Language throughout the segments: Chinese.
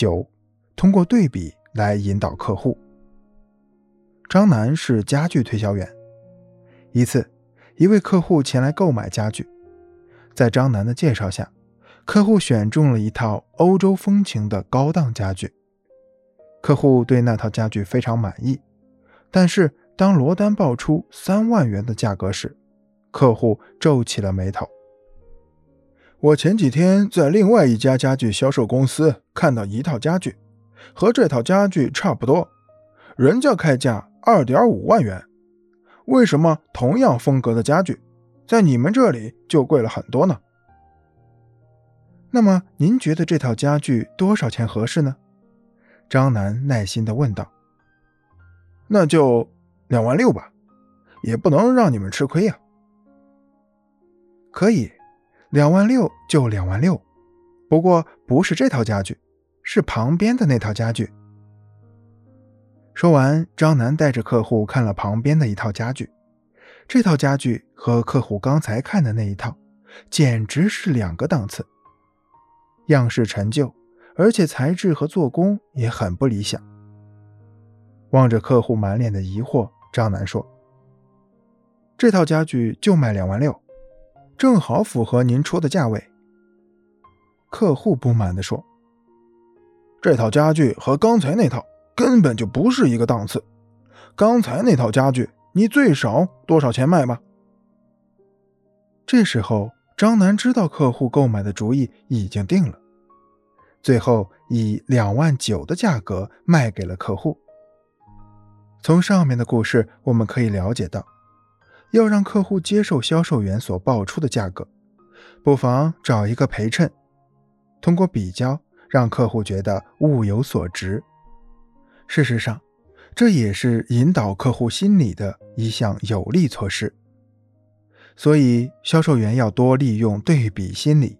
九，通过对比来引导客户。张楠是家具推销员。一次，一位客户前来购买家具，在张楠的介绍下，客户选中了一套欧洲风情的高档家具。客户对那套家具非常满意，但是当罗丹报出三万元的价格时，客户皱起了眉头。我前几天在另外一家家具销售公司看到一套家具，和这套家具差不多，人家开价二点五万元。为什么同样风格的家具，在你们这里就贵了很多呢？那么您觉得这套家具多少钱合适呢？张楠耐心地问道。那就两万六吧，也不能让你们吃亏呀。可以，两万六就两万六，不过不是这套家具，是旁边的那套家具。说完，张楠带着客户看了旁边的一套家具。这套家具和客户刚才看的那一套，简直是两个档次。样式陈旧，而且材质和做工也很不理想。望着客户满脸的疑惑，张楠说：“这套家具就卖两万六，正好符合您出的价位。”客户不满地说：“这套家具和刚才那套……”根本就不是一个档次。刚才那套家具，你最少多少钱卖吧？这时候，张楠知道客户购买的主意已经定了，最后以两万九的价格卖给了客户。从上面的故事，我们可以了解到，要让客户接受销售员所报出的价格，不妨找一个陪衬，通过比较让客户觉得物有所值。事实上，这也是引导客户心理的一项有力措施。所以，销售员要多利用对比心理，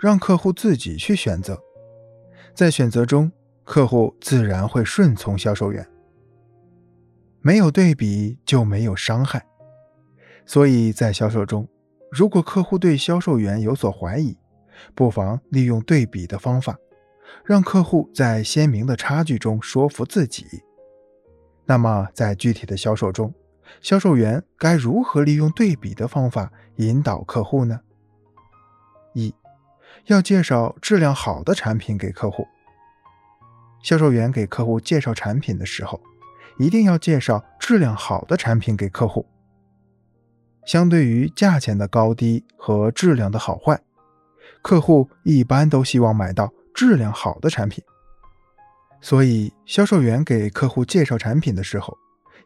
让客户自己去选择。在选择中，客户自然会顺从销售员。没有对比就没有伤害。所以在销售中，如果客户对销售员有所怀疑，不妨利用对比的方法。让客户在鲜明的差距中说服自己。那么，在具体的销售中，销售员该如何利用对比的方法引导客户呢？一，要介绍质量好的产品给客户。销售员给客户介绍产品的时候，一定要介绍质量好的产品给客户。相对于价钱的高低和质量的好坏，客户一般都希望买到。质量好的产品，所以销售员给客户介绍产品的时候，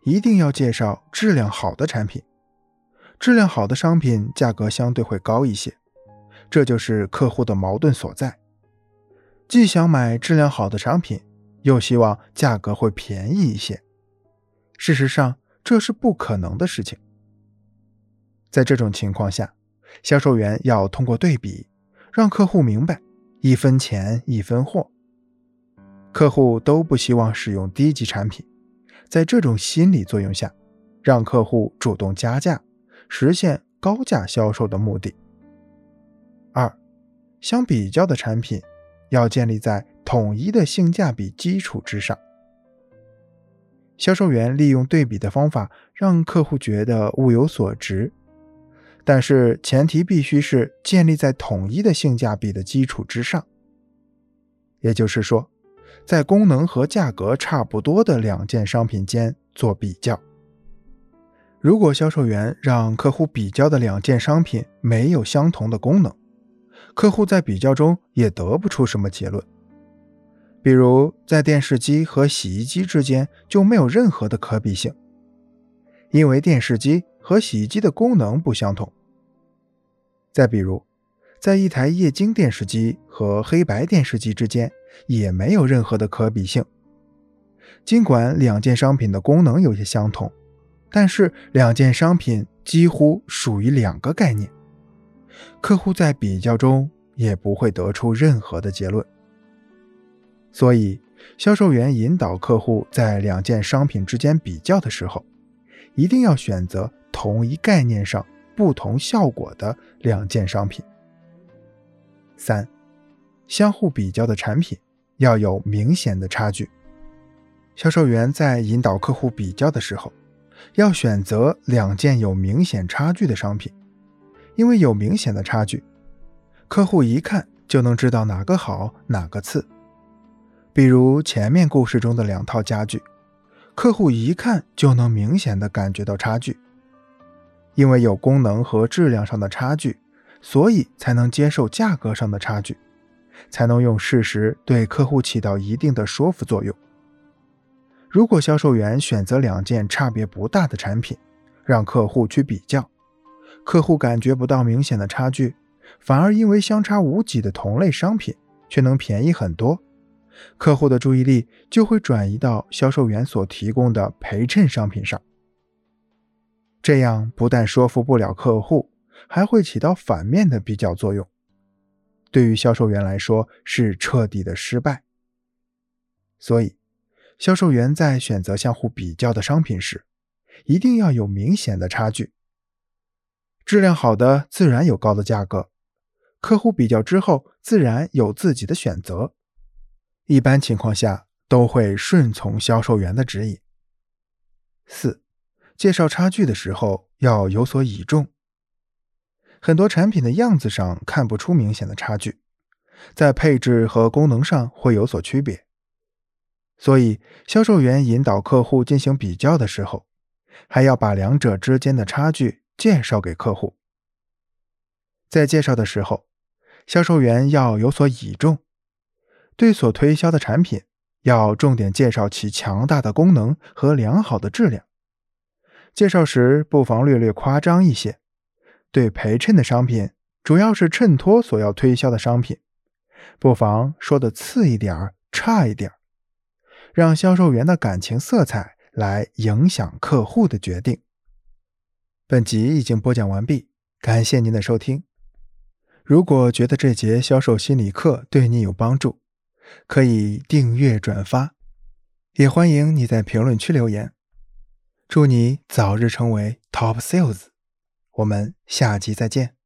一定要介绍质量好的产品。质量好的商品价格相对会高一些，这就是客户的矛盾所在：既想买质量好的商品，又希望价格会便宜一些。事实上，这是不可能的事情。在这种情况下，销售员要通过对比，让客户明白。一分钱一分货，客户都不希望使用低级产品，在这种心理作用下，让客户主动加价，实现高价销售的目的。二，相比较的产品要建立在统一的性价比基础之上。销售员利用对比的方法，让客户觉得物有所值。但是前提必须是建立在统一的性价比的基础之上，也就是说，在功能和价格差不多的两件商品间做比较。如果销售员让客户比较的两件商品没有相同的功能，客户在比较中也得不出什么结论。比如，在电视机和洗衣机之间就没有任何的可比性，因为电视机。和洗衣机的功能不相同。再比如，在一台液晶电视机和黑白电视机之间也没有任何的可比性。尽管两件商品的功能有些相同，但是两件商品几乎属于两个概念，客户在比较中也不会得出任何的结论。所以，销售员引导客户在两件商品之间比较的时候，一定要选择。同一概念上不同效果的两件商品。三，相互比较的产品要有明显的差距。销售员在引导客户比较的时候，要选择两件有明显差距的商品，因为有明显的差距，客户一看就能知道哪个好，哪个次。比如前面故事中的两套家具，客户一看就能明显的感觉到差距。因为有功能和质量上的差距，所以才能接受价格上的差距，才能用事实对客户起到一定的说服作用。如果销售员选择两件差别不大的产品，让客户去比较，客户感觉不到明显的差距，反而因为相差无几的同类商品却能便宜很多，客户的注意力就会转移到销售员所提供的陪衬商品上。这样不但说服不了客户，还会起到反面的比较作用，对于销售员来说是彻底的失败。所以。销售员在选择相互比较的商品时，一定要有明显的差距。质量好的自然有高的价格，客户比较之后自然有自己的选择。一般情况下都会顺从销售员的指引。四、介绍差距的时候要有所倚重。很多产品的样子上看不出明显的差距，在配置和功能上会有所区别。所以，销售员引导客户进行比较的时候，还要把两者之间的差距介绍给客户。在介绍的时候，销售员要有所倚重，对所推销的产品要重点介绍其强大的功能和良好的质量。介绍时不妨略略夸张一些，对陪衬的商品，主要是衬托所要推销的商品，不妨说的次一点儿，差一点儿。让销售员的感情色彩来影响客户的决定。本集已经播讲完毕，感谢您的收听。如果觉得这节销售心理课对你有帮助，可以订阅转发，也欢迎你在评论区留言。祝你早日成为 Top Sales！我们下集再见。